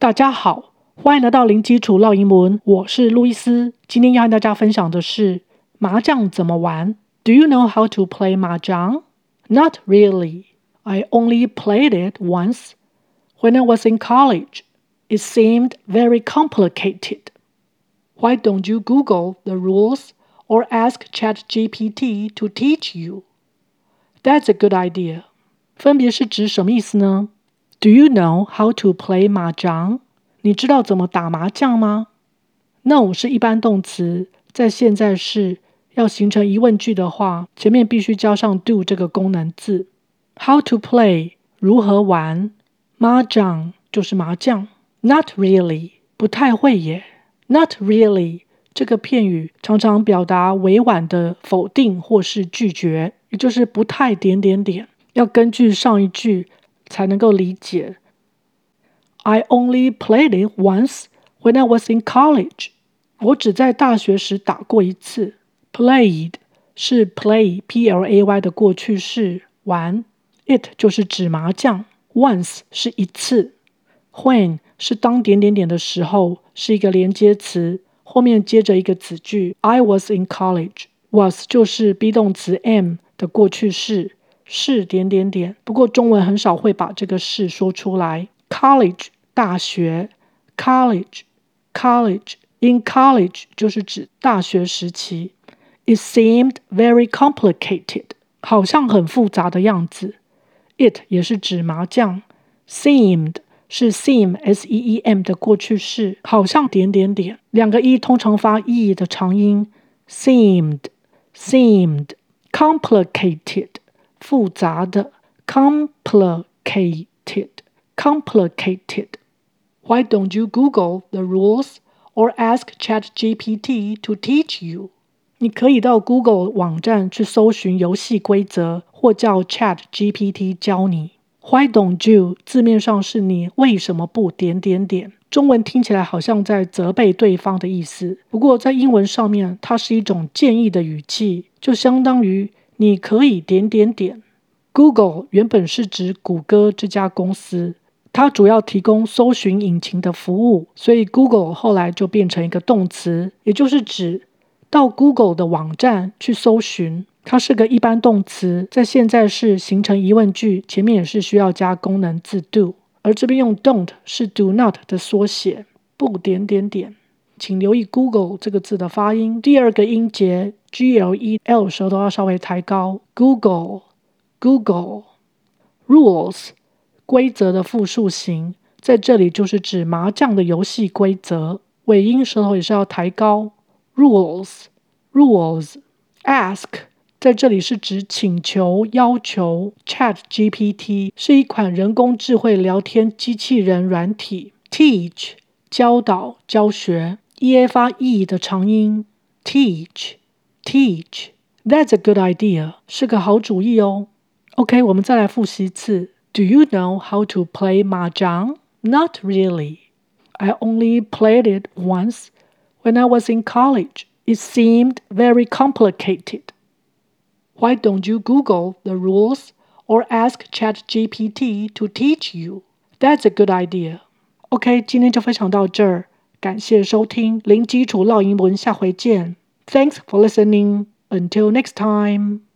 大家好，欢迎来到零基础绕英文，我是路易斯。今天要和大家分享的是麻将怎么玩。Do you know how to play 麻将？Not really. I only played it once when I was in college. It seemed very complicated. Why don't you Google the rules or ask ChatGPT to teach you? That's a good idea. 分别是指什么意思呢 ？Do you know how to play 麻将？你知道怎么打麻将吗？No，是一般动词，在现在式要形成疑问句的话，前面必须加上 do 这个功能字。How to play 如何玩？麻将就是麻将。Not really 不太会耶。Not really 这个片语常常表达委婉的否定或是拒绝，也就是不太点点点，要根据上一句。才能够理解。I only played it once when I was in college。我只在大学时打过一次。Played 是 play，P-L-A-Y 的过去式，玩。It 就是指麻将。Once 是一次。When 是当点点点的时候，是一个连接词，后面接着一个子句。I was in college。Was 就是 be 动词 am 的过去式。是点点点，不过中文很少会把这个是说出来。College 大学，college college in college 就是指大学时期。It seemed very complicated，好像很复杂的样子。It 也是指麻将，seemed 是 seem s e e m 的过去式，好像点点点，两个 e 通常发 e 的长音。Seemed seemed complicated。复杂的，complicated，complicated。Why don't you Google the rules or ask ChatGPT to teach you？你可以到 Google 网站去搜寻游戏规则，或叫 ChatGPT 教你。Why don't you？字面上是你为什么不点点点？中文听起来好像在责备对方的意思，不过在英文上面，它是一种建议的语气，就相当于。你可以点点点。Google 原本是指谷歌这家公司，它主要提供搜寻引擎的服务，所以 Google 后来就变成一个动词，也就是指到 Google 的网站去搜寻。它是个一般动词，在现在是形成疑问句，前面也是需要加功能字 do，而这边用 don't 是 do not 的缩写，不点点点。请留意 Google 这个字的发音，第二个音节 G L E L 舌头要稍微抬高。Google，Google，Rules 规则的复数形，在这里就是指麻将的游戏规则。尾音舌头也是要抬高。Rules，Rules，Ask，在这里是指请求、要求。ChatGPT 是一款人工智慧聊天机器人软体。Teach，教导、教学。e a 发 e 的长音，teach，teach，That's a good idea，是个好主意哦。OK，我们再来复习一次。Do you know how to play 麻将？Not really. I only played it once when I was in college. It seemed very complicated. Why don't you Google the rules or ask ChatGPT to teach you? That's a good idea. OK，今天就分享到这儿。 感谢收听零基础烙英文，下回见。Thanks for listening. Until next time.